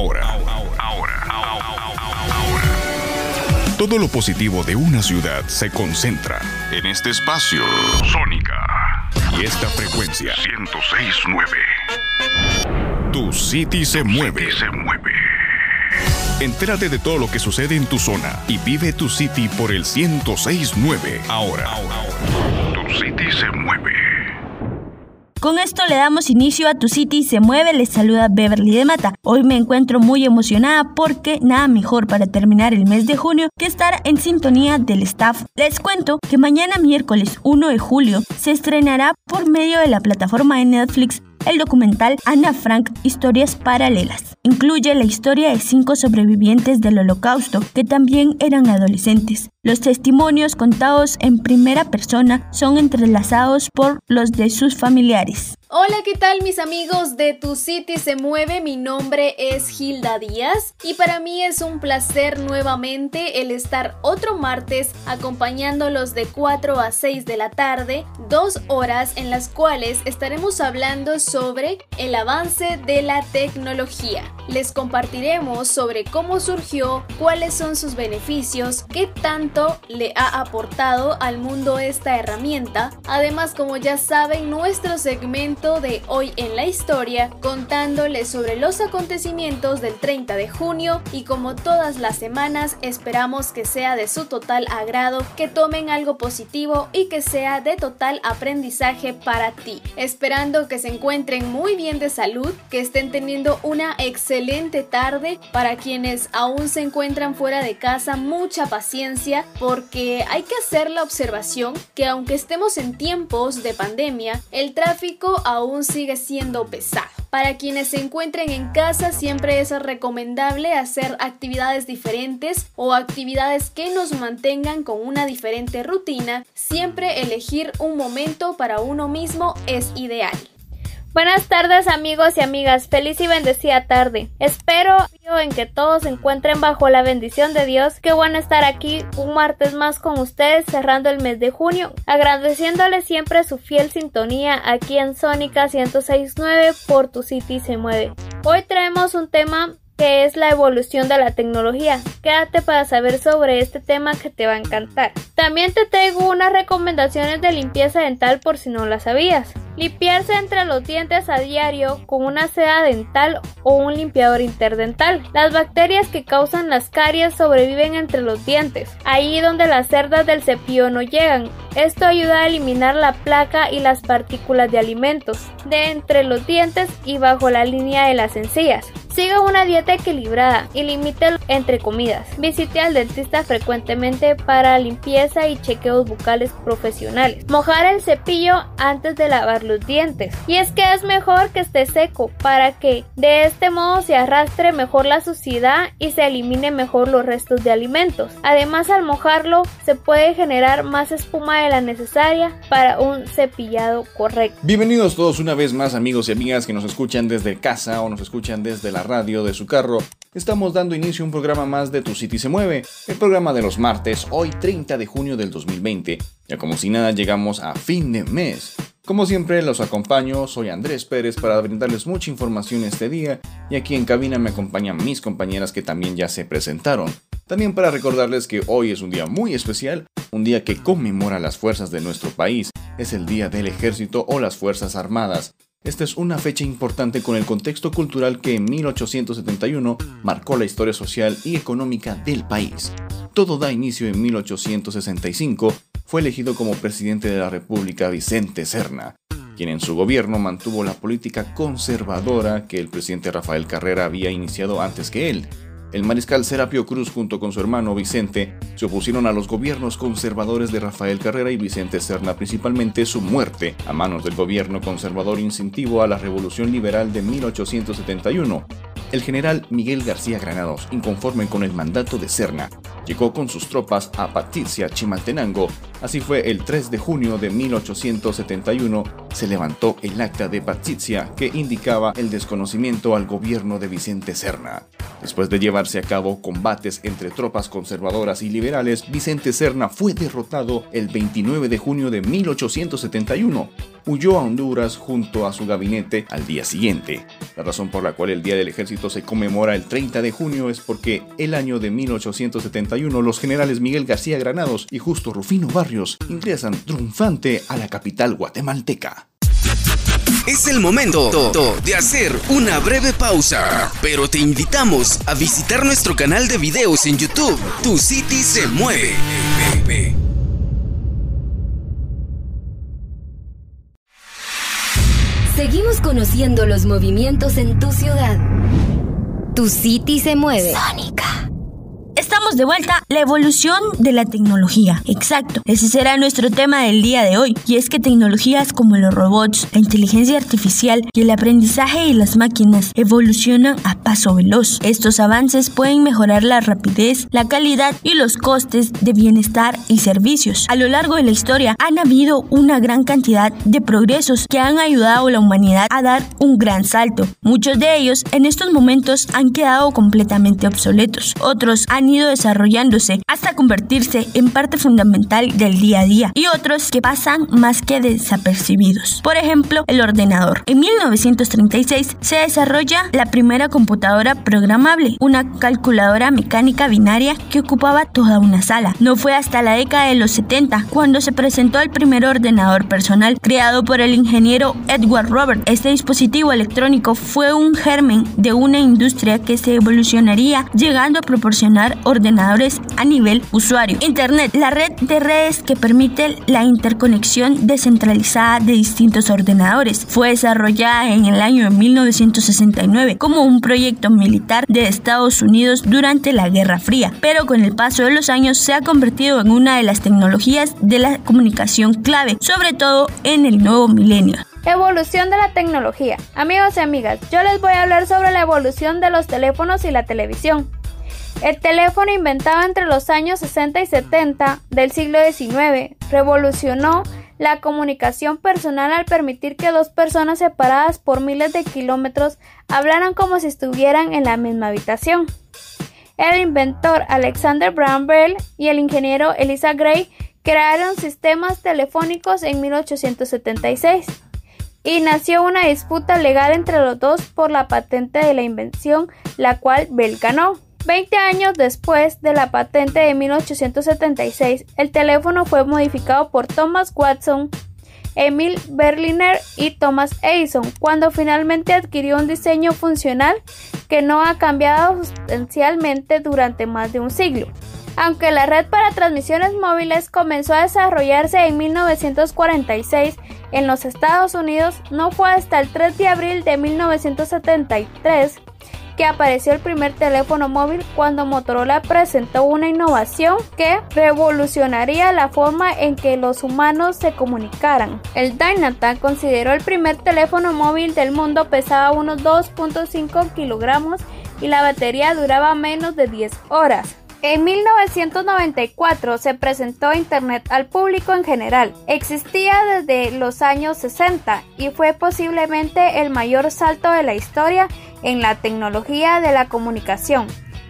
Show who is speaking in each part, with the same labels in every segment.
Speaker 1: ahora, ahora, ahora. Todo lo positivo de una ciudad se concentra en este espacio. Sónica. Y esta frecuencia. 1069. Tu City se mueve. se mueve. Entérate de todo lo que sucede en tu zona y vive tu City por el 1069. Ahora. Tu City se mueve.
Speaker 2: Con esto le damos inicio a Tu City se mueve, les saluda Beverly de Mata. Hoy me encuentro muy emocionada porque nada mejor para terminar el mes de junio que estar en sintonía del staff. Les cuento que mañana miércoles 1 de julio se estrenará por medio de la plataforma de Netflix el documental Ana Frank Historias Paralelas. Incluye la historia de cinco sobrevivientes del holocausto que también eran adolescentes. Los testimonios contados en primera persona son entrelazados por los de sus familiares.
Speaker 3: Hola, ¿qué tal mis amigos de Tu City se mueve? Mi nombre es Hilda Díaz y para mí es un placer nuevamente el estar otro martes acompañándolos de 4 a 6 de la tarde, dos horas en las cuales estaremos hablando sobre el avance de la tecnología. Les compartiremos sobre cómo surgió, cuáles son sus beneficios, qué tanto le ha aportado al mundo esta herramienta. Además, como ya saben, nuestro segmento de Hoy en la Historia, contándoles sobre los acontecimientos del 30 de junio y como todas las semanas esperamos que sea de su total agrado, que tomen algo positivo y que sea de total aprendizaje para ti. Esperando que se encuentren muy bien de salud, que estén teniendo una excelente tarde. Para quienes aún se encuentran fuera de casa, mucha paciencia porque hay que hacer la observación que aunque estemos en tiempos de pandemia, el tráfico aún sigue siendo pesado. Para quienes se encuentren en casa siempre es recomendable hacer actividades diferentes o actividades que nos mantengan con una diferente rutina. Siempre elegir un momento para uno mismo es ideal.
Speaker 4: Buenas tardes amigos y amigas, feliz y bendecida tarde. Espero en que todos se encuentren bajo la bendición de Dios. Qué bueno estar aquí un martes más con ustedes cerrando el mes de junio, agradeciéndole siempre su fiel sintonía aquí en Sónica 1069 por tu City se mueve. Hoy traemos un tema que es la evolución de la tecnología. Quédate para saber sobre este tema que te va a encantar. También te traigo unas recomendaciones de limpieza dental por si no las sabías. Limpiarse entre los dientes a diario con una seda dental o un limpiador interdental. Las bacterias que causan las caries sobreviven entre los dientes, ahí donde las cerdas del cepillo no llegan. Esto ayuda a eliminar la placa y las partículas de alimentos de entre los dientes y bajo la línea de las encías. Siga una dieta equilibrada y limite entre comidas. Visite al dentista frecuentemente para limpieza y chequeos bucales profesionales. Mojar el cepillo antes de lavar los dientes. Y es que es mejor que esté seco para que de este modo se arrastre mejor la suciedad y se elimine mejor los restos de alimentos. Además al mojarlo se puede generar más espuma de la necesaria para un cepillado correcto.
Speaker 5: Bienvenidos todos una vez más amigos y amigas que nos escuchan desde casa o nos escuchan desde la radio de su carro, estamos dando inicio a un programa más de Tu City se mueve, el programa de los martes, hoy 30 de junio del 2020. Ya como si nada llegamos a fin de mes. Como siempre los acompaño, soy Andrés Pérez para brindarles mucha información este día y aquí en cabina me acompañan mis compañeras que también ya se presentaron. También para recordarles que hoy es un día muy especial, un día que conmemora las fuerzas de nuestro país, es el Día del Ejército o las Fuerzas Armadas. Esta es una fecha importante con el contexto cultural que en 1871 marcó la historia social y económica del país. Todo da inicio en 1865, fue elegido como presidente de la República Vicente Serna, quien en su gobierno mantuvo la política conservadora que el presidente Rafael Carrera había iniciado antes que él. El mariscal Serapio Cruz junto con su hermano Vicente se opusieron a los gobiernos conservadores de Rafael Carrera y Vicente Serna, principalmente su muerte a manos del gobierno conservador incentivo a la Revolución Liberal de 1871. El general Miguel García Granados, inconforme con el mandato de Serna, llegó con sus tropas a Patricia Chimaltenango Así fue el 3 de junio de 1871 se levantó el acta de Patricia que indicaba el desconocimiento al gobierno de Vicente Serna. Después de llevarse a cabo combates entre tropas conservadoras y liberales, Vicente Serna fue derrotado el 29 de junio de 1871. Huyó a Honduras junto a su gabinete al día siguiente. La razón por la cual el Día del Ejército se conmemora el 30 de junio es porque el año de 1871 los generales Miguel García Granados y Justo Rufino Barrios ingresan triunfante a la capital guatemalteca.
Speaker 6: Es el momento de hacer una breve pausa, pero te invitamos a visitar nuestro canal de videos en YouTube. Tu City se mueve.
Speaker 7: Seguimos conociendo los movimientos en tu ciudad. Tu City se mueve.
Speaker 2: Sónica. Estamos de vuelta, la evolución de la tecnología. Exacto, ese será nuestro tema del día de hoy. Y es que tecnologías como los robots, la inteligencia artificial y el aprendizaje y las máquinas evolucionan a paso veloz. Estos avances pueden mejorar la rapidez, la calidad y los costes de bienestar y servicios. A lo largo de la historia han habido una gran cantidad de progresos que han ayudado a la humanidad a dar un gran salto. Muchos de ellos en estos momentos han quedado completamente obsoletos. Otros han ido desarrollándose hasta convertirse en parte fundamental del día a día y otros que pasan más que desapercibidos. Por ejemplo, el ordenador. En 1936 se desarrolla la primera computadora programable, una calculadora mecánica binaria que ocupaba toda una sala. No fue hasta la década de los 70 cuando se presentó el primer ordenador personal creado por el ingeniero Edward Robert. Este dispositivo electrónico fue un germen de una industria que se evolucionaría llegando a proporcionar ordenadores a nivel usuario. Internet, la red de redes que permite la interconexión descentralizada de distintos ordenadores, fue desarrollada en el año 1969 como un proyecto militar de Estados Unidos durante la Guerra Fría, pero con el paso de los años se ha convertido en una de las tecnologías de la comunicación clave, sobre todo en el nuevo milenio.
Speaker 4: Evolución de la tecnología. Amigos y amigas, yo les voy a hablar sobre la evolución de los teléfonos y la televisión. El teléfono inventado entre los años 60 y 70 del siglo XIX revolucionó la comunicación personal al permitir que dos personas separadas por miles de kilómetros hablaran como si estuvieran en la misma habitación. El inventor Alexander Graham Bell y el ingeniero Elisa Gray crearon sistemas telefónicos en 1876 y nació una disputa legal entre los dos por la patente de la invención, la cual Bell ganó. Veinte años después de la patente de 1876, el teléfono fue modificado por Thomas Watson, Emil Berliner y Thomas Edison, cuando finalmente adquirió un diseño funcional que no ha cambiado sustancialmente durante más de un siglo. Aunque la red para transmisiones móviles comenzó a desarrollarse en 1946 en los Estados Unidos, no fue hasta el 3 de abril de 1973 que apareció el primer teléfono móvil cuando Motorola presentó una innovación que revolucionaría la forma en que los humanos se comunicaran. El Dynatac consideró el primer teléfono móvil del mundo pesaba unos 2.5 kilogramos y la batería duraba menos de 10 horas. En 1994 se presentó Internet al público en general. Existía desde los años 60 y fue posiblemente el mayor salto de la historia en la tecnología de la comunicación,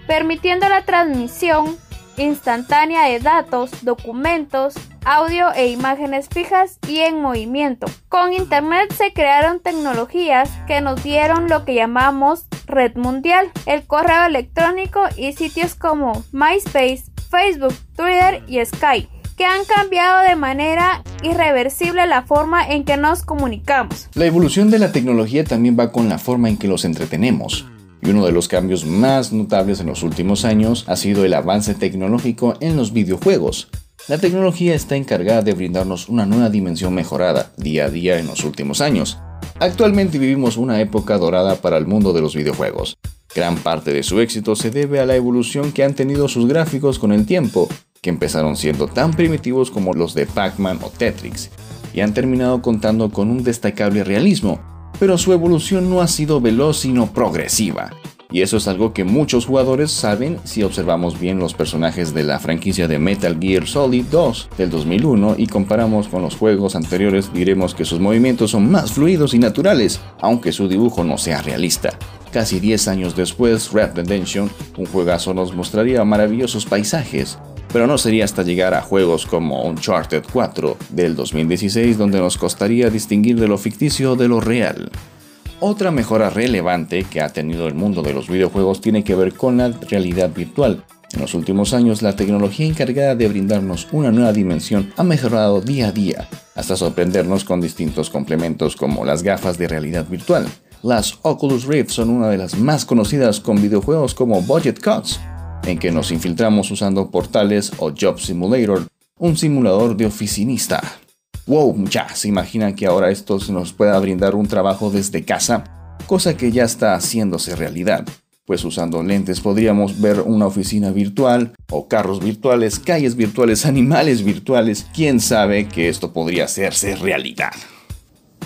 Speaker 4: permitiendo la transmisión instantánea de datos, documentos, audio e imágenes fijas y en movimiento. Con Internet se crearon tecnologías que nos dieron lo que llamamos red mundial, el correo electrónico y sitios como MySpace, Facebook, Twitter y Skype que han cambiado de manera irreversible la forma en que nos comunicamos.
Speaker 5: La evolución de la tecnología también va con la forma en que los entretenemos. Y uno de los cambios más notables en los últimos años ha sido el avance tecnológico en los videojuegos. La tecnología está encargada de brindarnos una nueva dimensión mejorada día a día en los últimos años. Actualmente vivimos una época dorada para el mundo de los videojuegos. Gran parte de su éxito se debe a la evolución que han tenido sus gráficos con el tiempo, que empezaron siendo tan primitivos como los de Pac-Man o Tetris, y han terminado contando con un destacable realismo, pero su evolución no ha sido veloz sino progresiva. Y eso es algo que muchos jugadores saben si observamos bien los personajes de la franquicia de Metal Gear Solid 2 del 2001 y comparamos con los juegos anteriores diremos que sus movimientos son más fluidos y naturales, aunque su dibujo no sea realista. Casi 10 años después, Red Redemption, un juegazo nos mostraría maravillosos paisajes, pero no sería hasta llegar a juegos como Uncharted 4 del 2016 donde nos costaría distinguir de lo ficticio de lo real. Otra mejora relevante que ha tenido el mundo de los videojuegos tiene que ver con la realidad virtual. En los últimos años, la tecnología encargada de brindarnos una nueva dimensión ha mejorado día a día, hasta sorprendernos con distintos complementos como las gafas de realidad virtual. Las Oculus Rift son una de las más conocidas con videojuegos como Budget Cuts, en que nos infiltramos usando portales o Job Simulator, un simulador de oficinista. Wow, ya se imaginan que ahora esto nos pueda brindar un trabajo desde casa, cosa que ya está haciéndose realidad. Pues usando lentes podríamos ver una oficina virtual, o carros virtuales, calles virtuales, animales virtuales. Quién sabe que esto podría hacerse realidad.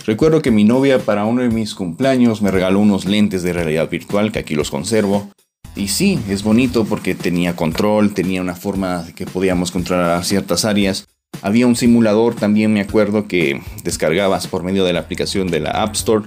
Speaker 5: Recuerdo que mi novia para uno de mis cumpleaños me regaló unos lentes de realidad virtual que aquí los conservo. Y sí, es bonito porque tenía control, tenía una forma que podíamos controlar ciertas áreas. Había un simulador también, me acuerdo, que descargabas por medio de la aplicación de la App Store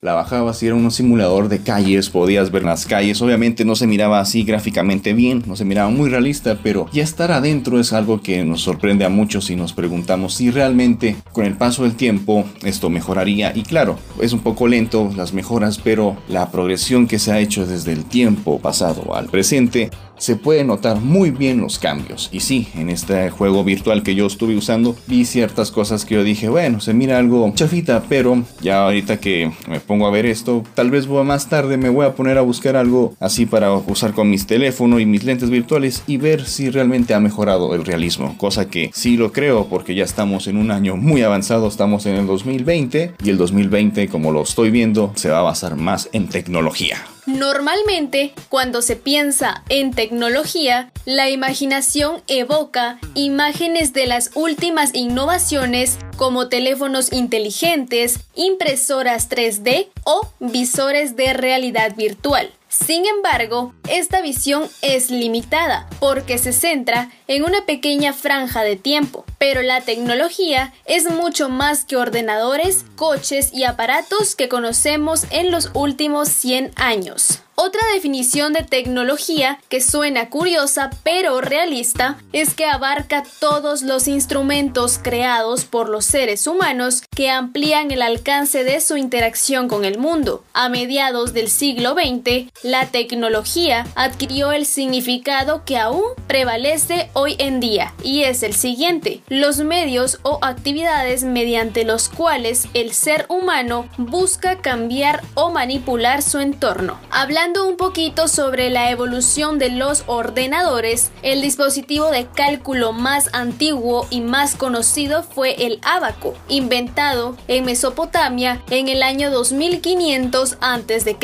Speaker 5: la bajabas y era un simulador de calles, podías ver las calles, obviamente no se miraba así gráficamente bien, no se miraba muy realista, pero ya estar adentro es algo que nos sorprende a muchos y nos preguntamos si realmente con el paso del tiempo esto mejoraría y claro, es un poco lento las mejoras, pero la progresión que se ha hecho desde el tiempo pasado al presente se puede notar muy bien los cambios. Y sí, en este juego virtual que yo estuve usando, vi ciertas cosas que yo dije, bueno, se mira algo chafita, pero ya ahorita que me pongo a ver esto, tal vez más tarde me voy a poner a buscar algo así para usar con mis teléfonos y mis lentes virtuales y ver si realmente ha mejorado el realismo. Cosa que sí lo creo porque ya estamos en un año muy avanzado, estamos en el 2020 y el 2020 como lo estoy viendo se va a basar más en tecnología.
Speaker 3: Normalmente, cuando se piensa en tecnología, la imaginación evoca imágenes de las últimas innovaciones como teléfonos inteligentes, impresoras 3D o visores de realidad virtual. Sin embargo, esta visión es limitada porque se centra en una pequeña franja de tiempo, pero la tecnología es mucho más que ordenadores, coches y aparatos que conocemos en los últimos 100 años. Otra definición de tecnología que suena curiosa pero realista es que abarca todos los instrumentos creados por los seres humanos que amplían el alcance de su interacción con el mundo. A mediados del siglo XX, la tecnología adquirió el significado que aún prevalece hoy en día y es el siguiente, los medios o actividades mediante los cuales el ser humano busca cambiar o manipular su entorno. Hablando un poquito sobre la evolución de los ordenadores, el dispositivo de cálculo más antiguo y más conocido fue el abaco, inventado en Mesopotamia en el año 2500 a.C.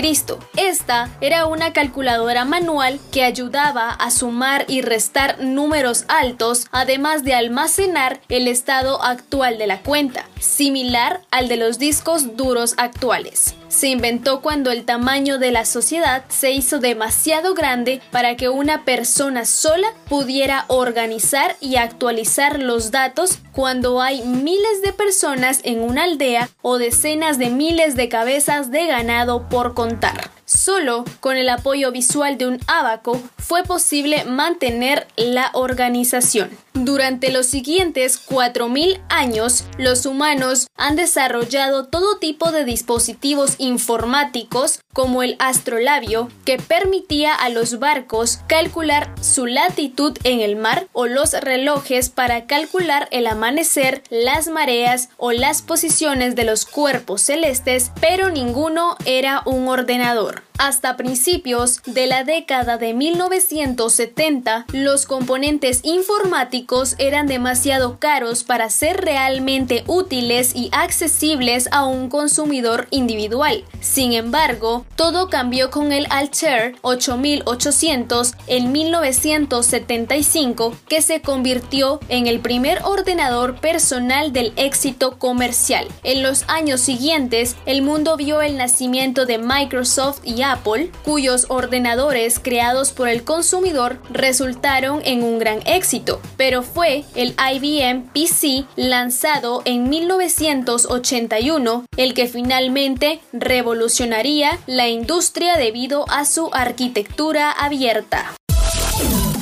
Speaker 3: Esta era una calculadora manual que ayudaba a sumar y restar números altos, además de almacenar el estado actual de la cuenta, similar al de los discos duros actuales se inventó cuando el tamaño de la sociedad se hizo demasiado grande para que una persona sola pudiera organizar y actualizar los datos cuando hay miles de personas en una aldea o decenas de miles de cabezas de ganado por contar. Solo con el apoyo visual de un abaco fue posible mantener la organización. Durante los siguientes 4.000 años, los humanos han desarrollado todo tipo de dispositivos informáticos como el astrolabio que permitía a los barcos calcular su latitud en el mar o los relojes para calcular el amanecer, las mareas o las posiciones de los cuerpos celestes, pero ninguno era un ordenador. Hasta principios de la década de 1970, los componentes informáticos eran demasiado caros para ser realmente útiles y accesibles a un consumidor individual. Sin embargo, todo cambió con el Altair 8800 en 1975, que se convirtió en el primer ordenador personal del éxito comercial. En los años siguientes, el mundo vio el nacimiento de Microsoft y Apple, cuyos ordenadores creados por el consumidor resultaron en un gran éxito, pero fue el IBM PC lanzado en 1981 el que finalmente revolucionaría industria debido a su arquitectura abierta.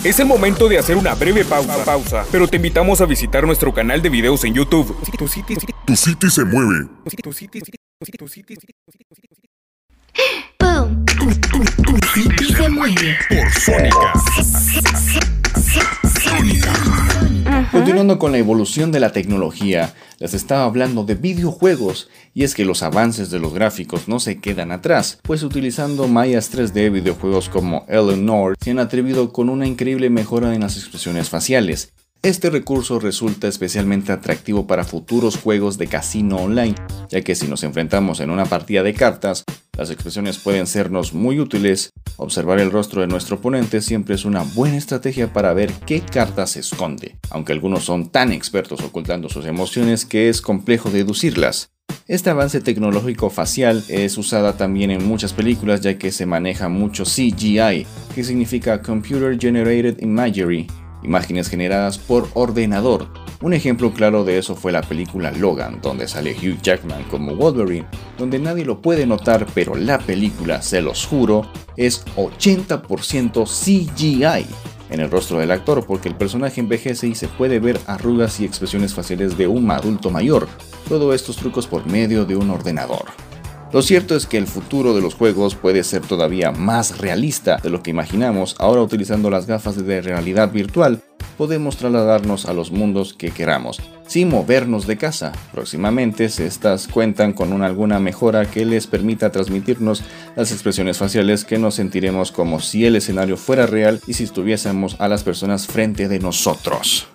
Speaker 8: Es el momento de hacer una breve pausa, pausa, pero te invitamos a visitar nuestro canal de videos en YouTube.
Speaker 1: Tu City se mueve.
Speaker 7: Tu City se mueve.
Speaker 1: Por Sónica.
Speaker 5: Continuando con la evolución de la tecnología, les estaba hablando de videojuegos, y es que los avances de los gráficos no se quedan atrás, pues utilizando mallas 3D videojuegos como Eleanor se han atrevido con una increíble mejora en las expresiones faciales. Este recurso resulta especialmente atractivo para futuros juegos de casino online, ya que si nos enfrentamos en una partida de cartas, las expresiones pueden sernos muy útiles. Observar el rostro de nuestro oponente siempre es una buena estrategia para ver qué carta se esconde, aunque algunos son tan expertos ocultando sus emociones que es complejo deducirlas. Este avance tecnológico facial es usada también en muchas películas ya que se maneja mucho CGI, que significa Computer Generated Imagery, imágenes generadas por ordenador. Un ejemplo claro de eso fue la película Logan, donde sale Hugh Jackman como Wolverine, donde nadie lo puede notar, pero la película, se los juro, es 80% CGI en el rostro del actor porque el personaje envejece y se puede ver arrugas y expresiones faciales de un adulto mayor. Todo estos trucos por medio de un ordenador. Lo cierto es que el futuro de los juegos puede ser todavía más realista de lo que imaginamos. Ahora utilizando las gafas de realidad virtual, podemos trasladarnos a los mundos que queramos, sin movernos de casa. Próximamente, estas cuentan con una, alguna mejora que les permita transmitirnos las expresiones faciales que nos sentiremos como si el escenario fuera real y si estuviésemos a las personas frente de nosotros.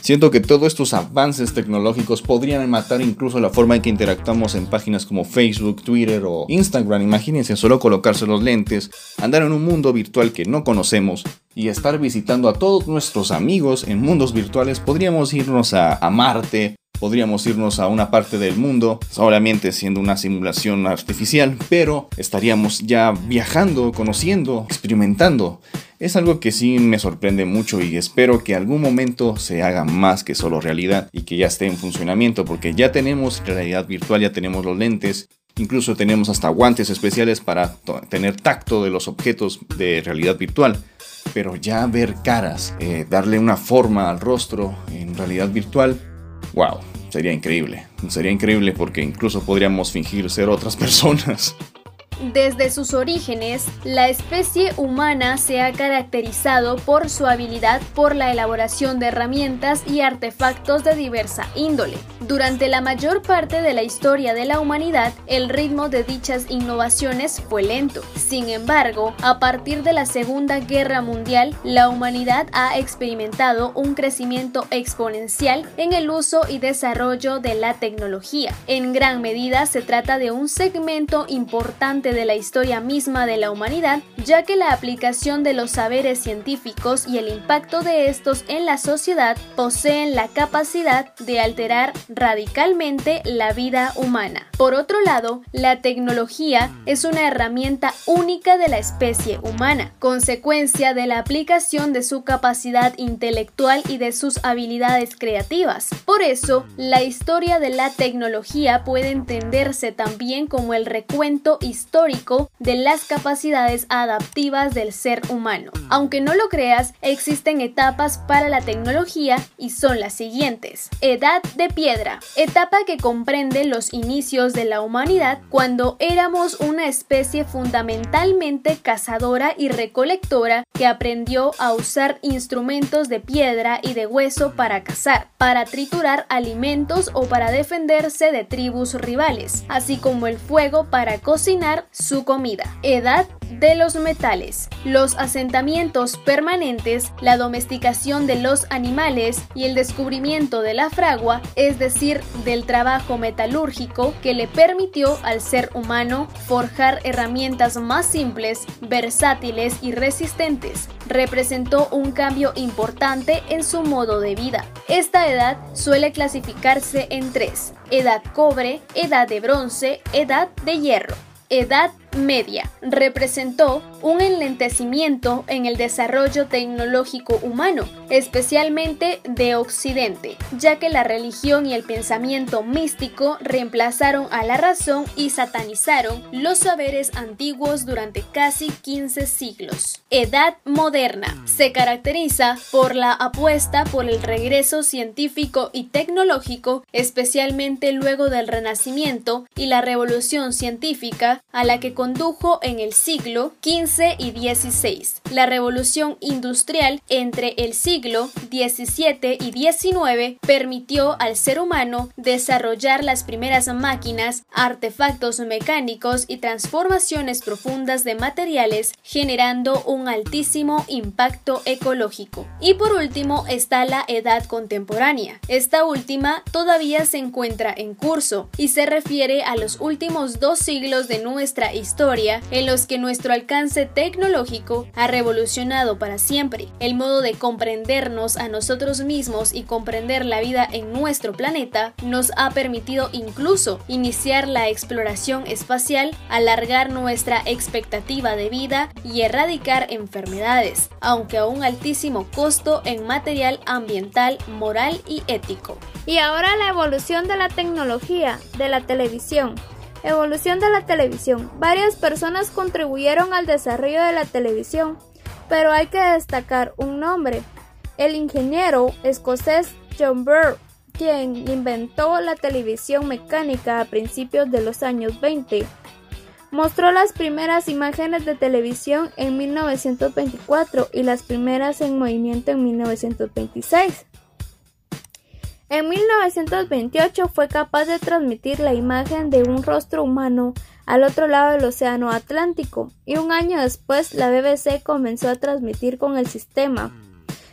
Speaker 5: Siento que todos estos avances tecnológicos podrían matar incluso la forma en que interactuamos en páginas como Facebook, Twitter o Instagram. Imagínense solo colocarse los lentes, andar en un mundo virtual que no conocemos y estar visitando a todos nuestros amigos en mundos virtuales. Podríamos irnos a, a Marte, podríamos irnos a una parte del mundo, solamente siendo una simulación artificial, pero estaríamos ya viajando, conociendo, experimentando. Es algo que sí me sorprende mucho y espero que algún momento se haga más que solo realidad y que ya esté en funcionamiento porque ya tenemos realidad virtual, ya tenemos los lentes, incluso tenemos hasta guantes especiales para tener tacto de los objetos de realidad virtual. Pero ya ver caras, eh, darle una forma al rostro en realidad virtual, wow, sería increíble. Sería increíble porque incluso podríamos fingir ser otras personas.
Speaker 3: Desde sus orígenes, la especie humana se ha caracterizado por su habilidad por la elaboración de herramientas y artefactos de diversa índole. Durante la mayor parte de la historia de la humanidad, el ritmo de dichas innovaciones fue lento. Sin embargo, a partir de la Segunda Guerra Mundial, la humanidad ha experimentado un crecimiento exponencial en el uso y desarrollo de la tecnología. En gran medida se trata de un segmento importante de la historia misma de la humanidad, ya que la aplicación de los saberes científicos y el impacto de estos en la sociedad poseen la capacidad de alterar radicalmente la vida humana. Por otro lado, la tecnología es una herramienta única de la especie humana, consecuencia de la aplicación de su capacidad intelectual y de sus habilidades creativas. Por eso, la historia de la tecnología puede entenderse también como el recuento histórico de las capacidades adaptivas del ser humano. Aunque no lo creas, existen etapas para la tecnología y son las siguientes. Edad de piedra, etapa que comprende los inicios de la humanidad cuando éramos una especie fundamentalmente cazadora y recolectora que aprendió a usar instrumentos de piedra y de hueso para cazar, para triturar alimentos o para defenderse de tribus rivales, así como el fuego para cocinar su comida. Edad de los metales. Los asentamientos permanentes, la domesticación de los animales y el descubrimiento de la fragua, es decir, del trabajo metalúrgico que le permitió al ser humano forjar herramientas más simples, versátiles y resistentes, representó un cambio importante en su modo de vida. Esta edad suele clasificarse en tres, edad cobre, edad de bronce, edad de hierro. Edad media representó un enlentecimiento en el desarrollo tecnológico humano, especialmente de Occidente, ya que la religión y el pensamiento místico reemplazaron a la razón y satanizaron los saberes antiguos durante casi 15 siglos. Edad moderna se caracteriza por la apuesta por el regreso científico y tecnológico, especialmente luego del Renacimiento y la revolución científica a la que condujo en el siglo XV y XVI. La revolución industrial entre el siglo XVII y XIX permitió al ser humano desarrollar las primeras máquinas, artefactos mecánicos y transformaciones profundas de materiales, generando un altísimo impacto ecológico. Y por último está la edad contemporánea. Esta última todavía se encuentra en curso y se refiere a los últimos dos siglos de nuestra historia historia en los que nuestro alcance tecnológico ha revolucionado para siempre el modo de comprendernos a nosotros mismos y comprender la vida en nuestro planeta, nos ha permitido incluso iniciar la exploración espacial, alargar nuestra expectativa de vida y erradicar enfermedades, aunque a un altísimo costo en material ambiental, moral y ético.
Speaker 4: Y ahora la evolución de la tecnología, de la televisión, Evolución de la televisión. Varias personas contribuyeron al desarrollo de la televisión, pero hay que destacar un nombre, el ingeniero escocés John Burr, quien inventó la televisión mecánica a principios de los años 20. Mostró las primeras imágenes de televisión en 1924 y las primeras en movimiento en 1926. En 1928 fue capaz de transmitir la imagen de un rostro humano al otro lado del Océano Atlántico y un año después la BBC comenzó a transmitir con el sistema.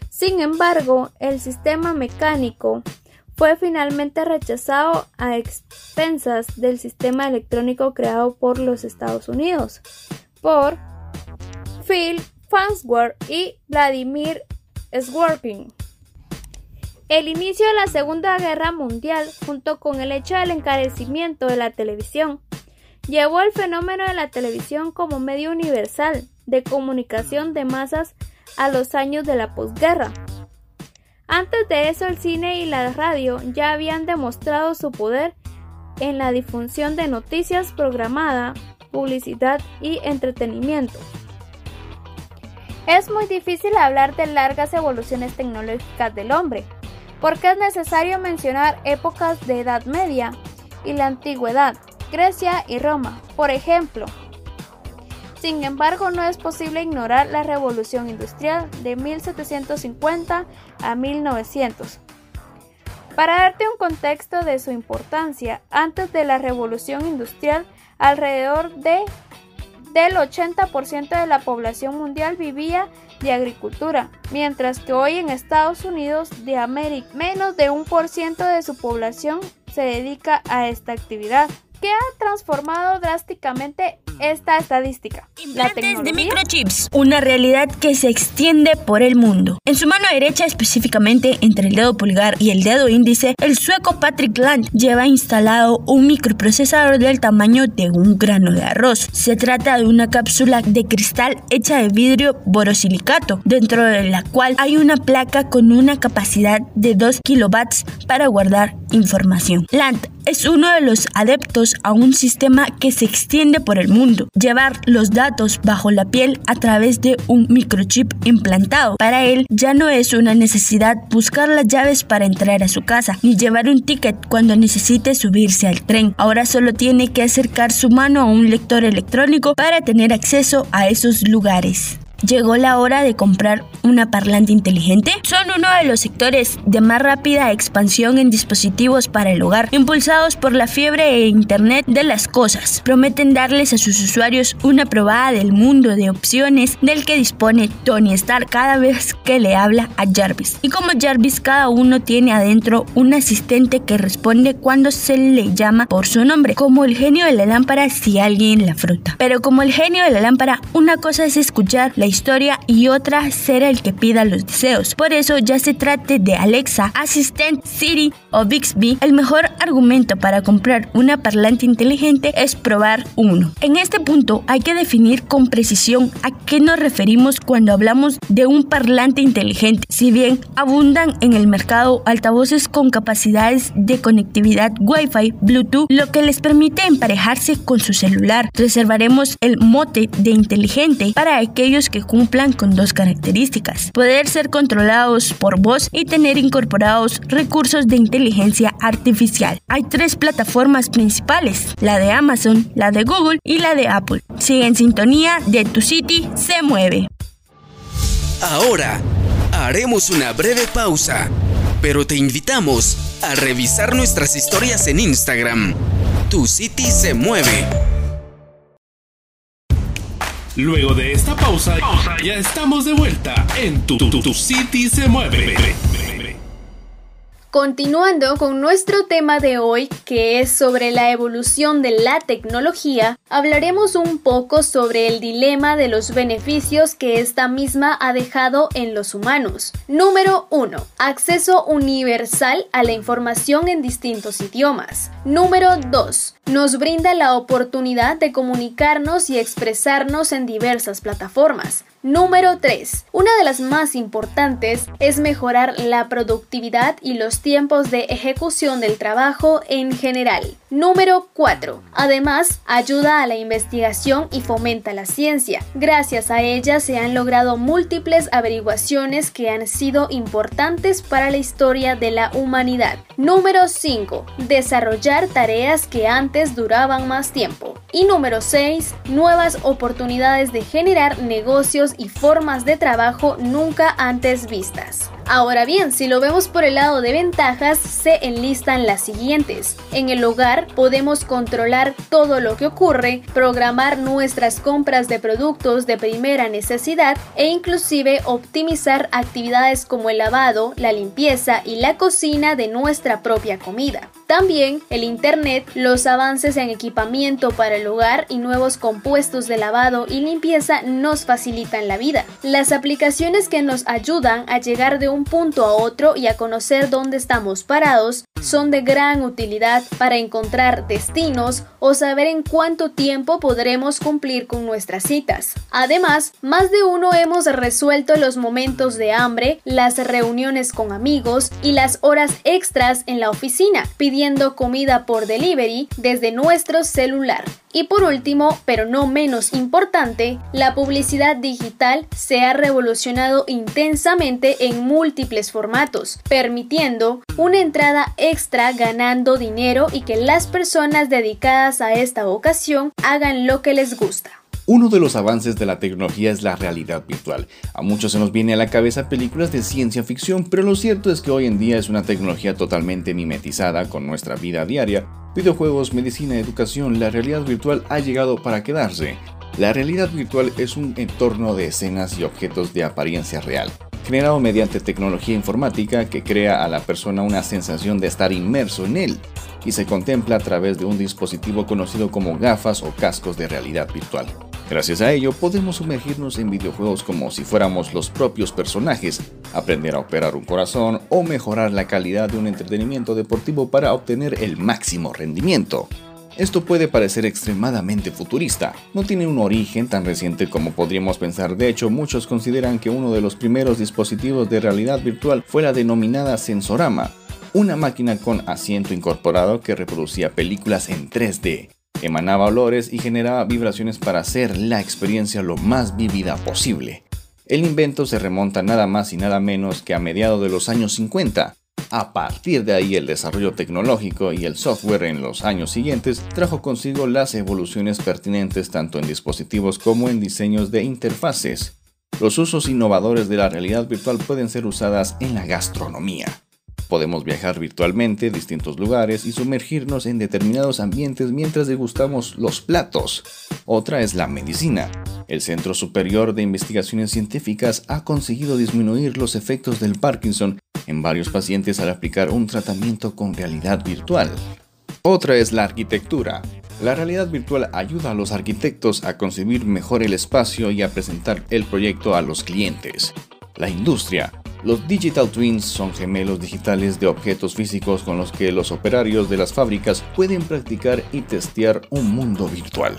Speaker 4: Sin embargo, el sistema mecánico fue finalmente rechazado a expensas del sistema electrónico creado por los Estados Unidos, por Phil Farnsworth y Vladimir Sworkin. El inicio de la Segunda Guerra Mundial, junto con el hecho del encarecimiento de la televisión, llevó el fenómeno de la televisión como medio universal de comunicación de masas a los años de la posguerra. Antes de eso el cine y la radio ya habían demostrado su poder en la difusión de noticias programada, publicidad y entretenimiento. Es muy difícil hablar de largas evoluciones tecnológicas del hombre, porque es necesario mencionar épocas de Edad Media y la Antigüedad, Grecia y Roma, por ejemplo. Sin embargo, no es posible ignorar la Revolución Industrial de 1750 a 1900. Para darte un contexto de su importancia, antes de la Revolución Industrial, alrededor de del 80% de la población mundial vivía de agricultura, mientras que hoy en Estados Unidos de América menos de un por ciento de su población se dedica a esta actividad que ha transformado drásticamente esta estadística.
Speaker 2: Implantes de microchips, una realidad que se extiende por el mundo. En su mano derecha, específicamente entre el dedo pulgar y el dedo índice, el sueco Patrick Land lleva instalado un microprocesador del tamaño de un grano de arroz. Se trata de una cápsula de cristal hecha de vidrio borosilicato, dentro de la cual hay una placa con una capacidad de 2 kilovatios para guardar información. Land es uno de los adeptos a un sistema que se extiende por el mundo, llevar los datos bajo la piel a través de un microchip implantado. Para él ya no es una necesidad buscar las llaves para entrar a su casa, ni llevar un ticket cuando necesite subirse al tren. Ahora solo tiene que acercar su mano a un lector electrónico para tener acceso a esos lugares. ¿Llegó la hora de comprar una parlante inteligente? Son uno de los sectores de más rápida expansión en dispositivos para el hogar, impulsados por la fiebre e Internet de las cosas. Prometen darles a sus usuarios una probada del mundo de opciones del que dispone Tony Stark cada vez que le habla a Jarvis. Y como Jarvis, cada uno tiene adentro un asistente que responde cuando se le llama por su nombre, como el genio de la lámpara si alguien la fruta. Pero como el genio de la lámpara, una cosa es escuchar la historia y otra ser el que pida los deseos. Por eso ya se trate de Alexa, Assistant, Siri o Bixby, el mejor argumento para comprar una parlante inteligente es probar uno. En este punto hay que definir con precisión a qué nos referimos cuando hablamos de un parlante inteligente. Si bien abundan en el mercado altavoces con capacidades de conectividad Wi-Fi, Bluetooth, lo que les permite emparejarse con su celular, reservaremos el mote de inteligente para aquellos que cumplan con dos características. Poder ser controlados por voz y tener incorporados recursos de inteligencia artificial. Hay tres plataformas principales, la de Amazon, la de Google y la de Apple. Sigue en sintonía de Tu City se mueve.
Speaker 6: Ahora haremos una breve pausa, pero te invitamos a revisar nuestras historias en Instagram. Tu City se mueve.
Speaker 9: Luego de esta pausa, ya estamos de vuelta en Tu, tu, tu City se mueve.
Speaker 3: Continuando con nuestro tema de hoy, que es sobre la evolución de la tecnología, hablaremos un poco sobre el dilema de los beneficios que esta misma ha dejado en los humanos. Número 1. Acceso universal a la información en distintos idiomas. Número 2. Nos brinda la oportunidad de comunicarnos y expresarnos en diversas plataformas. Número 3. Una de las más importantes es mejorar la productividad y los tiempos de ejecución del trabajo en general. Número 4. Además, ayuda a la investigación y fomenta la ciencia. Gracias a ella se han logrado múltiples averiguaciones que han sido importantes para la historia de la humanidad. Número 5. Desarrollar tareas que antes duraban más tiempo. Y número 6. Nuevas oportunidades de generar negocios y formas de trabajo nunca antes vistas. Ahora bien, si lo vemos por el lado de ventajas, se enlistan las siguientes. En el hogar podemos controlar todo lo que ocurre, programar nuestras compras de productos de primera necesidad e inclusive optimizar actividades como el lavado, la limpieza y la cocina de nuestra propia comida. También el Internet, los avances en equipamiento para el hogar y nuevos compuestos de lavado y limpieza nos facilitan la vida. Las aplicaciones que nos ayudan a llegar de un punto a otro y a conocer dónde estamos parados son de gran utilidad para encontrar destinos o saber en cuánto tiempo podremos cumplir con nuestras citas. Además, más de uno hemos resuelto los momentos de hambre, las reuniones con amigos y las horas extras en la oficina, pidiendo comida por delivery desde nuestro celular. Y por último, pero no menos importante, la publicidad digital se ha revolucionado intensamente en múltiples formatos, permitiendo una entrada extra ganando dinero y que las personas dedicadas a esta vocación hagan lo que les gusta.
Speaker 5: Uno de los avances de la tecnología es la realidad virtual. A muchos se nos viene a la cabeza películas de ciencia ficción, pero lo cierto es que hoy en día es una tecnología totalmente mimetizada con nuestra vida diaria. Videojuegos, medicina, educación, la realidad virtual ha llegado para quedarse. La realidad virtual es un entorno de escenas y objetos de apariencia real, generado mediante tecnología informática que crea a la persona una sensación de estar inmerso en él y se contempla a través de un dispositivo conocido como gafas o cascos de realidad virtual. Gracias a ello podemos sumergirnos en videojuegos como si fuéramos los propios personajes, aprender a operar un corazón o mejorar la calidad de un entretenimiento deportivo para obtener el máximo rendimiento. Esto puede parecer extremadamente futurista, no tiene un origen tan reciente como podríamos pensar, de hecho muchos consideran que uno de los primeros dispositivos de realidad virtual fue la denominada Sensorama, una máquina con asiento incorporado que reproducía películas en 3D, emanaba olores y generaba vibraciones para hacer la experiencia lo más vívida posible. El invento se remonta nada más y nada menos que a mediados de los años 50. A partir de ahí el desarrollo tecnológico y el software en los años siguientes trajo consigo las evoluciones pertinentes tanto en dispositivos como en diseños de interfaces. los usos innovadores de la realidad virtual pueden ser usadas en la gastronomía. Podemos viajar virtualmente a distintos lugares y sumergirnos en determinados ambientes mientras degustamos los platos. Otra es la medicina. El Centro Superior de Investigaciones Científicas ha conseguido disminuir los efectos del Parkinson en varios pacientes al aplicar un tratamiento con realidad virtual. Otra es la arquitectura. La realidad virtual ayuda a los arquitectos a concebir mejor el espacio y a presentar el proyecto a los clientes. La industria. Los digital twins son gemelos digitales de objetos físicos con los que los operarios de las fábricas pueden practicar y testear un mundo virtual.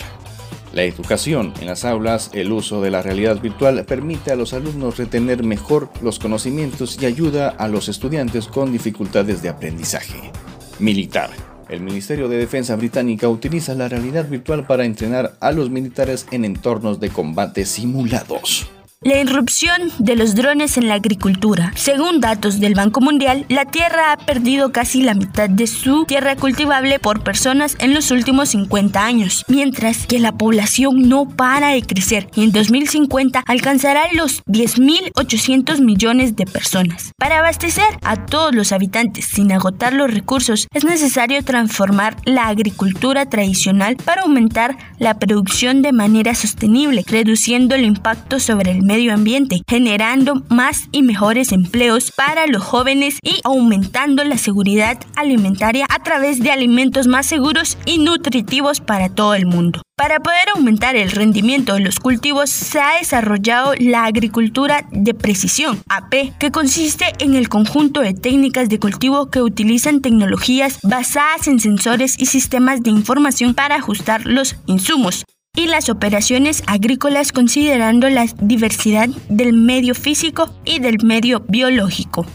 Speaker 5: La educación. En las aulas, el uso de la realidad virtual permite a los alumnos retener mejor los conocimientos y ayuda a los estudiantes con dificultades de aprendizaje. Militar. El Ministerio de Defensa británica utiliza la realidad virtual para entrenar a los militares en entornos de combate simulados.
Speaker 2: La irrupción de los drones en la agricultura. Según datos del Banco Mundial, la Tierra ha perdido casi la mitad de su tierra cultivable por personas en los últimos 50 años, mientras que la población no para de crecer y en 2050 alcanzará los 10.800 millones de personas. Para abastecer a todos los habitantes sin agotar los recursos, es necesario transformar la agricultura tradicional para aumentar la producción de manera sostenible, reduciendo el impacto sobre el medio ambiente, generando más y mejores empleos para los jóvenes y aumentando la seguridad alimentaria a través de alimentos más seguros y nutritivos para todo el mundo. Para poder aumentar el rendimiento de los cultivos se ha desarrollado la agricultura de precisión, AP, que consiste en el conjunto de técnicas de cultivo que utilizan tecnologías basadas en sensores y sistemas de información para ajustar los insumos, y las operaciones agrícolas considerando la diversidad del medio físico y del medio biológico.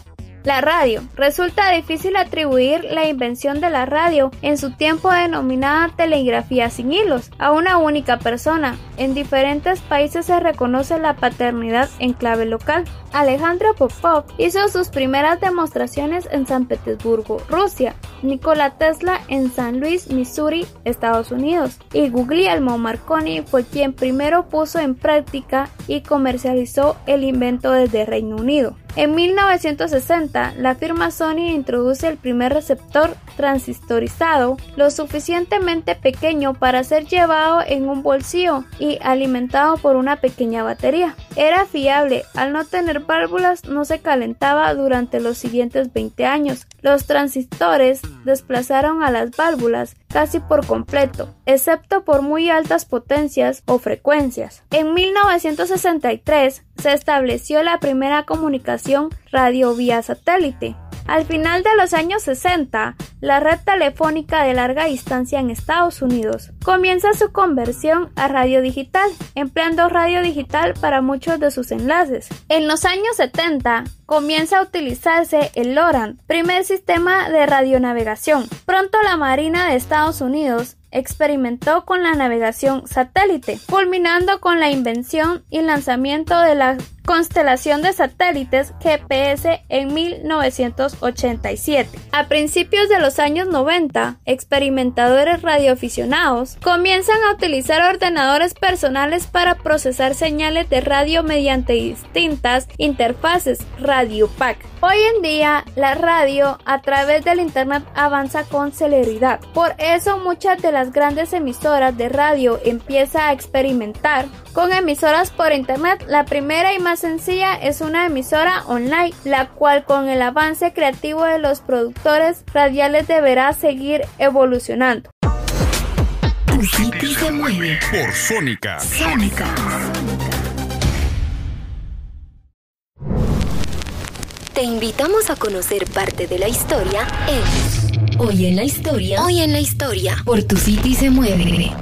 Speaker 4: La radio. Resulta difícil atribuir la invención de la radio, en su tiempo denominada telegrafía sin hilos, a una única persona. En diferentes países se reconoce la paternidad en clave local. Alejandro Popov hizo sus primeras demostraciones en San Petersburgo, Rusia, Nikola Tesla en San Luis, Missouri, Estados Unidos, y Guglielmo Marconi fue quien primero puso en práctica y comercializó el invento desde Reino Unido. En 1960, la firma Sony introduce el primer receptor transistorizado lo suficientemente pequeño para ser llevado en un bolsillo y alimentado por una pequeña batería. Era fiable, al no tener válvulas no se calentaba durante los siguientes 20 años. Los transistores desplazaron a las válvulas casi por completo, excepto por muy altas potencias o frecuencias. En 1963 se estableció la primera comunicación radio vía satélite. Al final de los años 60, la red telefónica de larga distancia en Estados Unidos comienza su conversión a radio digital, empleando radio digital para muchos de sus enlaces. En los años 70, comienza a utilizarse el LORAN, primer sistema de radionavegación. Pronto la Marina de Estados Unidos experimentó con la navegación satélite, culminando con la invención y lanzamiento de la constelación de satélites GPS en 1987. A principios de los años 90, experimentadores radioaficionados comienzan a utilizar ordenadores personales para procesar señales de radio mediante distintas interfaces Radio Pack. Hoy en día, la radio a través del Internet avanza con celeridad. Por eso muchas de las grandes emisoras de radio empiezan a experimentar con emisoras por Internet. La primera y más sencilla es una emisora online, la cual con el avance creativo de los productores radiales deberá seguir evolucionando.
Speaker 1: se mueve por Sónica. Sónica.
Speaker 7: Te invitamos a conocer parte de la historia en Hoy en la historia. Hoy en la historia. Por tu City se mueve.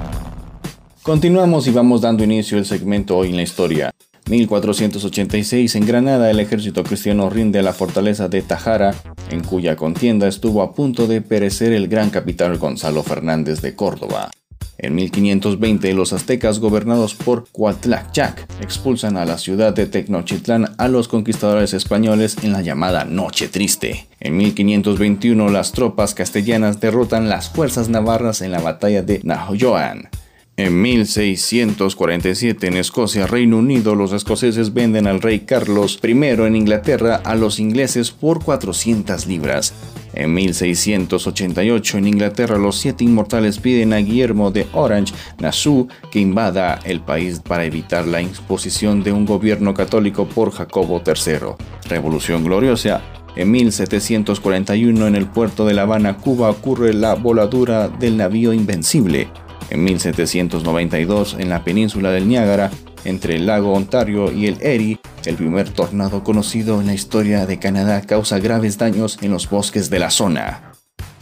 Speaker 5: Continuamos y vamos dando inicio al segmento Hoy en la historia. 1486 en Granada el ejército cristiano rinde a la fortaleza de Tajara, en cuya contienda estuvo a punto de perecer el gran capitán Gonzalo Fernández de Córdoba. En 1520 los aztecas gobernados por Cuatlachac expulsan a la ciudad de Tecnochitlán a los conquistadores españoles en la llamada Noche Triste. En 1521 las tropas castellanas derrotan las fuerzas navarras en la batalla de Nahoyoan. En 1647 en Escocia, Reino Unido, los escoceses venden al rey Carlos I en Inglaterra a los ingleses por 400 libras. En 1688 en Inglaterra los siete inmortales piden a Guillermo de Orange Nassau que invada el país para evitar la imposición de un gobierno católico por Jacobo III. Revolución gloriosa. En 1741 en el puerto de La Habana, Cuba, ocurre la voladura del navío Invencible. En 1792 en la península del Niágara entre el lago Ontario y el Erie, el primer tornado conocido en la historia de Canadá causa graves daños en los bosques de la zona.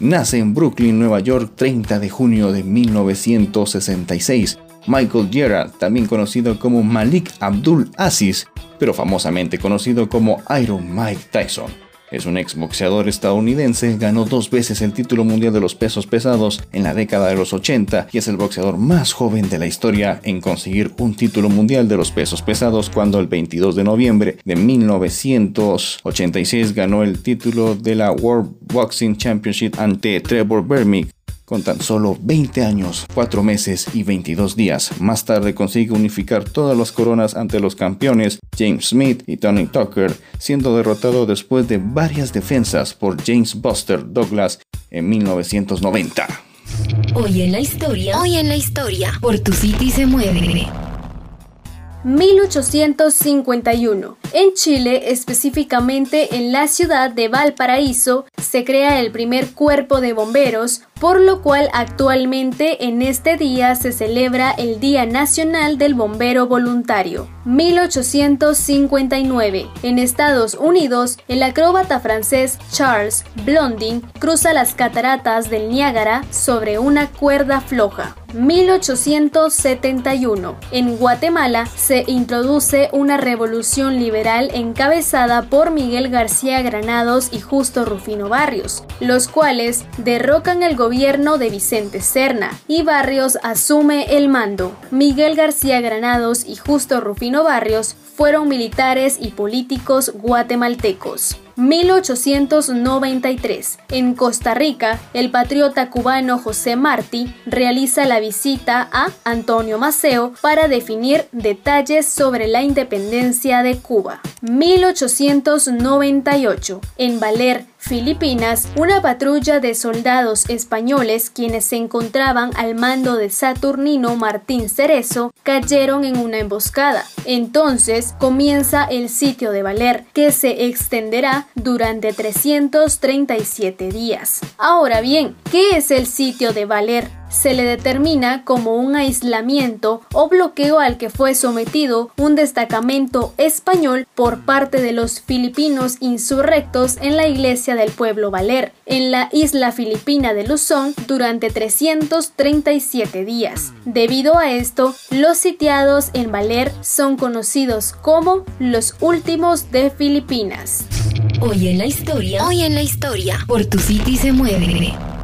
Speaker 5: Nace en Brooklyn, Nueva York, 30 de junio de 1966. Michael Gerard, también conocido como Malik Abdul Aziz, pero famosamente conocido como Iron Mike Tyson. Es un exboxeador estadounidense, ganó dos veces el título mundial de los pesos pesados en la década de los 80 y es el boxeador más joven de la historia en conseguir un título mundial de los pesos pesados cuando el 22 de noviembre de 1986 ganó el título de la World Boxing Championship ante Trevor Bermick con tan solo 20 años, 4 meses y 22 días. Más tarde consigue unificar todas las coronas ante los campeones James Smith y Tony Tucker, siendo derrotado después de varias defensas por James Buster Douglas en 1990.
Speaker 7: Hoy en la historia, hoy en la historia, por tu City se mueve.
Speaker 3: 1851. En Chile, específicamente en la ciudad de Valparaíso, se crea el primer cuerpo de bomberos, por lo cual actualmente en este día se celebra el Día Nacional del Bombero Voluntario. 1859. En Estados Unidos, el acróbata francés Charles Blondin cruza las cataratas del Niágara sobre una cuerda floja. 1871. En Guatemala se introduce una revolución liberal encabezada por Miguel García Granados y Justo Rufino Barrios, los cuales derrocan el gobierno de Vicente Serna y Barrios asume el mando. Miguel García Granados y Justo Rufino Barrios fueron militares y políticos guatemaltecos. 1893. En Costa Rica, el patriota cubano José Martí realiza la visita a Antonio Maceo para definir detalles sobre la independencia de Cuba. 1898. En Valer, Filipinas, una patrulla de soldados españoles quienes se encontraban al mando de Saturnino Martín Cerezo cayeron en una emboscada. Entonces comienza el sitio de Valer, que se extenderá durante 337 días. Ahora bien, ¿qué es el sitio de Valer? Se le determina como un aislamiento o bloqueo al que fue sometido un destacamento español por parte de los filipinos insurrectos en la iglesia del pueblo Valer, en la isla filipina de Luzón, durante 337 días. Debido a esto, los sitiados en Valer son conocidos como los últimos de Filipinas.
Speaker 7: Hoy en la historia, hoy en la historia, por tu City se mueve.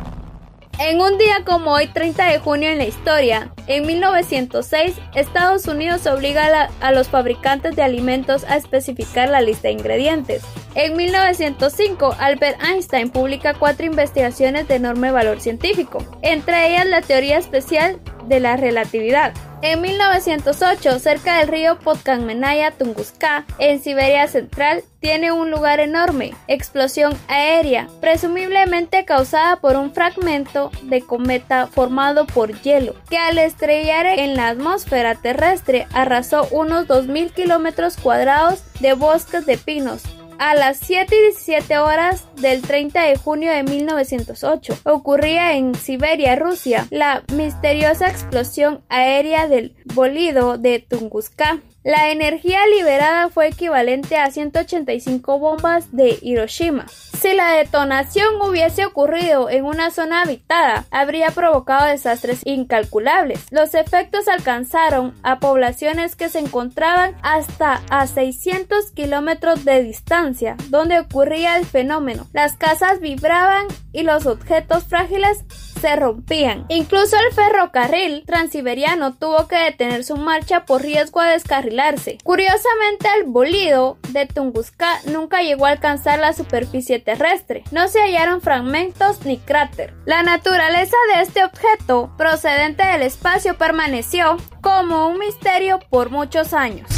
Speaker 4: En un día como hoy, 30 de junio en la historia, en 1906, Estados Unidos obliga a, los fabricantes de alimentos a especificar la lista de ingredientes. En 1905, Albert Einstein publica cuatro investigaciones de enorme valor científico, entre ellas la teoría especial de la relatividad. En 1908, cerca del río Podkamennaya Tunguska, en Siberia Central, tiene un lugar enorme, explosión aérea, presumiblemente causada por un fragmento de cometa formado por hielo, que al estrellar en la atmósfera terrestre arrasó unos 2.000 kilómetros cuadrados de bosques de pinos, a las 7 y 17 horas del 30 de junio de 1908 ocurría en Siberia, Rusia, la misteriosa explosión aérea del bolido de Tunguska. La energía liberada fue equivalente a 185 bombas de Hiroshima. Si la detonación hubiese ocurrido en una zona habitada, habría provocado desastres incalculables. Los efectos alcanzaron a poblaciones que se encontraban hasta a 600 kilómetros de distancia, donde ocurría el fenómeno. Las casas vibraban y los objetos frágiles se rompían. Incluso el ferrocarril transiberiano tuvo que detener su marcha por riesgo a descarrilarse. Curiosamente, el bolido de Tunguska nunca llegó a alcanzar la superficie terrestre. No se hallaron fragmentos ni cráter. La naturaleza de este objeto procedente del espacio permaneció como un misterio por muchos años.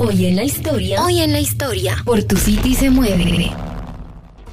Speaker 7: Hoy en la historia, hoy en la historia, por tu City se mueve.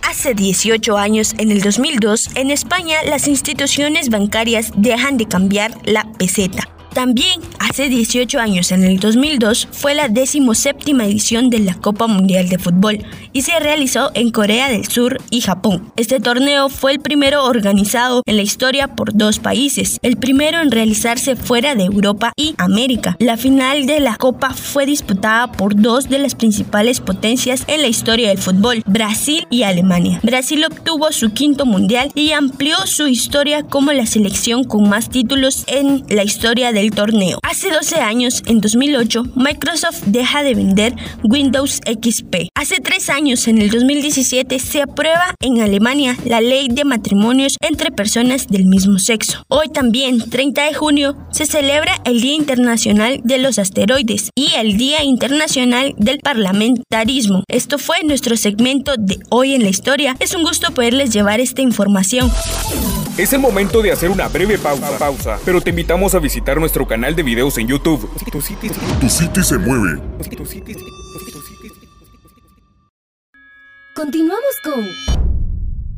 Speaker 2: Hace 18 años, en el 2002, en España las instituciones bancarias dejan de cambiar la peseta también hace 18 años, en el 2002, fue la 17 edición de la Copa Mundial de Fútbol y se realizó en Corea del Sur y Japón. Este torneo fue el primero organizado en la historia por dos países, el primero en realizarse fuera de Europa y América. La final de la Copa fue disputada por dos de las principales potencias en la historia del fútbol, Brasil y Alemania. Brasil obtuvo su quinto mundial y amplió su historia como la selección con más títulos en la historia torneo. Hace 12 años, en 2008, Microsoft deja de vender Windows XP. Hace 3 años, en el 2017, se aprueba en Alemania la ley de matrimonios entre personas del mismo sexo. Hoy también, 30 de junio, se celebra el Día Internacional de los Asteroides y el Día Internacional del Parlamentarismo. Esto fue nuestro segmento de Hoy en la Historia. Es un gusto poderles llevar esta información.
Speaker 8: Es el momento de hacer una breve pausa, pausa, pero te invitamos a visitar nuestro canal de videos en YouTube.
Speaker 1: Tu City, se mueve.
Speaker 7: Continuamos con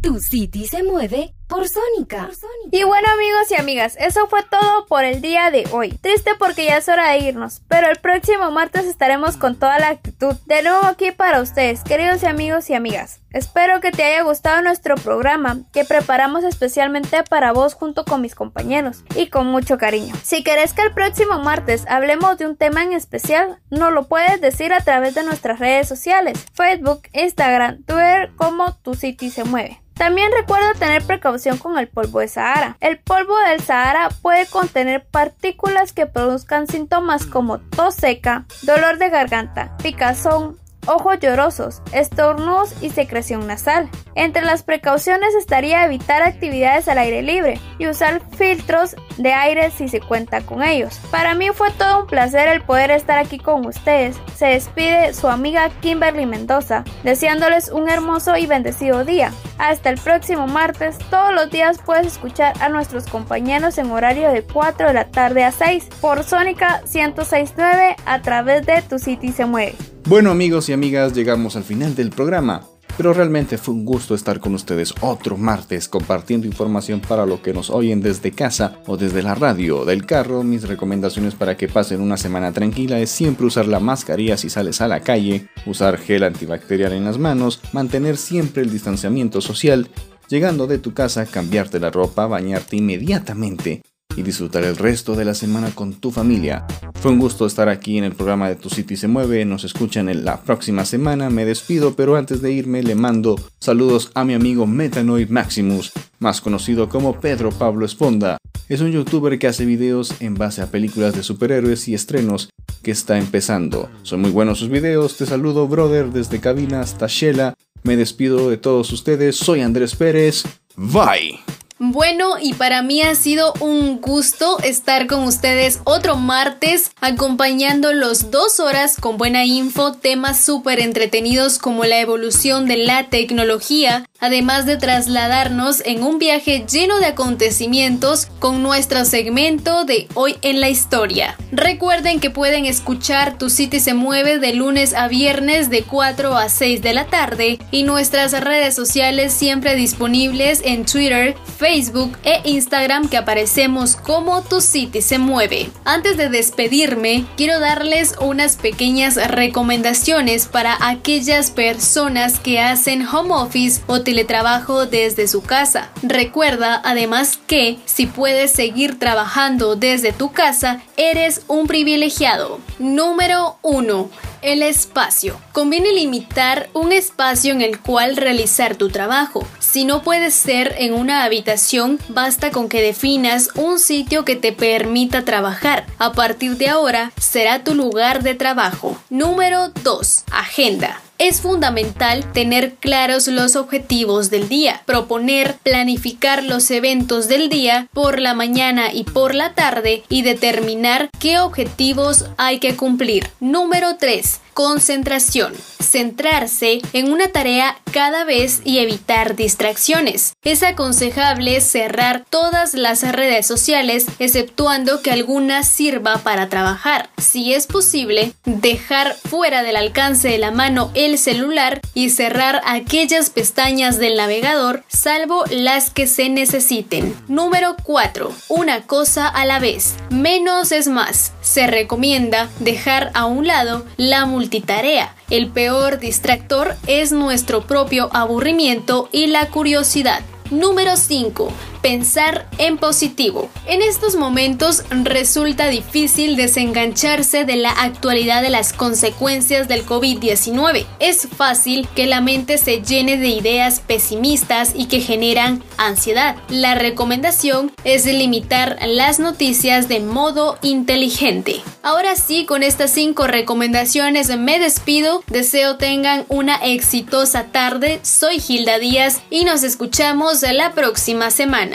Speaker 7: Tu City se mueve por Sónica.
Speaker 4: Y bueno amigos y amigas, eso fue todo por el día de hoy. Triste porque ya es hora de irnos, pero el próximo martes estaremos con toda la actitud. De nuevo aquí para ustedes, queridos amigos y amigas. Espero que te haya gustado nuestro programa que preparamos especialmente para vos junto con mis compañeros y con mucho cariño. Si querés que el próximo martes hablemos de un tema en especial, nos lo puedes decir a través de nuestras redes sociales, Facebook, Instagram, Twitter como tu City se mueve. También recuerda tener precaución con el polvo de Sahara. El polvo del Sahara puede contener partículas que produzcan síntomas como tos seca, dolor de garganta, picazón, ojos llorosos, estornudos y secreción nasal. Entre las precauciones estaría evitar actividades al aire libre y usar filtros de aire si se cuenta con ellos. Para mí fue todo un placer el poder estar aquí con ustedes. Se despide su amiga Kimberly Mendoza, deseándoles un hermoso y bendecido día. Hasta el próximo martes, todos los días puedes escuchar a nuestros compañeros en horario de 4 de la tarde a 6 por Sónica 1069 a través de Tu City se mueve.
Speaker 5: Bueno amigos y amigas, llegamos al final del programa, pero realmente fue un gusto estar con ustedes otro martes compartiendo información para lo que nos oyen desde casa o desde la radio del carro. Mis recomendaciones para que pasen una semana tranquila es siempre usar la mascarilla si sales a la calle, usar gel antibacterial en las manos, mantener siempre el distanciamiento social, llegando de tu casa, cambiarte la ropa, bañarte inmediatamente y disfrutar el resto de la semana con tu familia. Fue un gusto estar aquí en el programa de Tu City se mueve, nos escuchan en la próxima semana, me despido, pero antes de irme le mando saludos a mi amigo Metanoid Maximus, más conocido como Pedro Pablo Esponda. Es un youtuber que hace videos en base a películas de superhéroes y estrenos que está empezando. Son muy buenos sus videos, te saludo brother desde cabina hasta Shela, me despido de todos ustedes, soy Andrés Pérez, bye.
Speaker 3: Bueno, y para mí ha sido un gusto estar con ustedes otro martes acompañando los dos horas con buena info, temas súper entretenidos como la evolución de la tecnología, además de trasladarnos en un viaje lleno de acontecimientos con nuestro segmento de Hoy en la Historia. Recuerden que pueden escuchar Tu City se mueve de lunes a viernes de 4 a 6 de la tarde y nuestras redes sociales siempre disponibles en Twitter, Facebook e Instagram que aparecemos como Tu City se mueve. Antes de despedirme, quiero darles unas pequeñas recomendaciones para aquellas personas que hacen home office o teletrabajo desde su casa. Recuerda además que si puedes seguir trabajando desde tu casa, eres un privilegiado. Número 1 El espacio. Conviene limitar un espacio en el cual realizar tu trabajo. Si no puede ser en una habitación, basta con que definas un sitio que te permita trabajar. A partir de ahora, será tu lugar de trabajo. Número 2. Agenda es fundamental tener claros los objetivos del día, proponer, planificar los eventos del día por la mañana y por la tarde y determinar qué objetivos hay que cumplir. Número 3. Concentración. Centrarse en una tarea cada vez y evitar distracciones. Es aconsejable cerrar todas las redes sociales exceptuando que alguna sirva para trabajar. Si es posible, dejar fuera del alcance de la mano el celular y cerrar aquellas pestañas del navegador salvo las que se necesiten. Número 4. Una cosa a la vez. Menos es más. Se recomienda dejar a un lado la multitarea. El peor distractor es nuestro propio aburrimiento y la curiosidad. Número 5 pensar en positivo. En estos momentos resulta difícil desengancharse de la actualidad de las consecuencias del COVID-19. Es fácil que la mente se llene de ideas pesimistas y que generan ansiedad. La recomendación es limitar las noticias de modo inteligente. Ahora sí, con estas cinco recomendaciones me despido. Deseo tengan una exitosa tarde. Soy Gilda Díaz y nos escuchamos la próxima semana.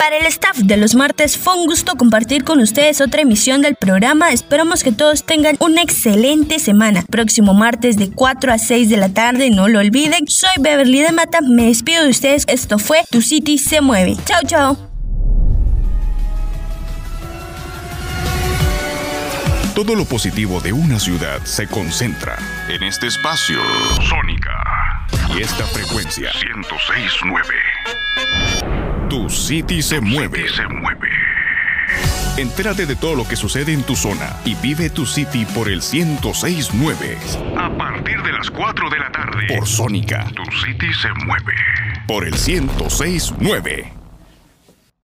Speaker 2: Para el staff de los martes fue un gusto compartir con ustedes otra emisión del programa. Esperamos que todos tengan una excelente semana. Próximo martes de 4 a 6 de la tarde, no lo olviden. Soy Beverly de Mata, me despido de ustedes. Esto fue Tu City se mueve. Chao, chao.
Speaker 1: Todo lo positivo de una ciudad se concentra en este espacio. Sónica. Y esta frecuencia. 1069. Tu City se mueve. se mueve. Entérate de todo lo que sucede en tu zona y vive tu City por el 1069. A partir de las 4 de la tarde. Por Sónica. Tu City se mueve. Por el 1069.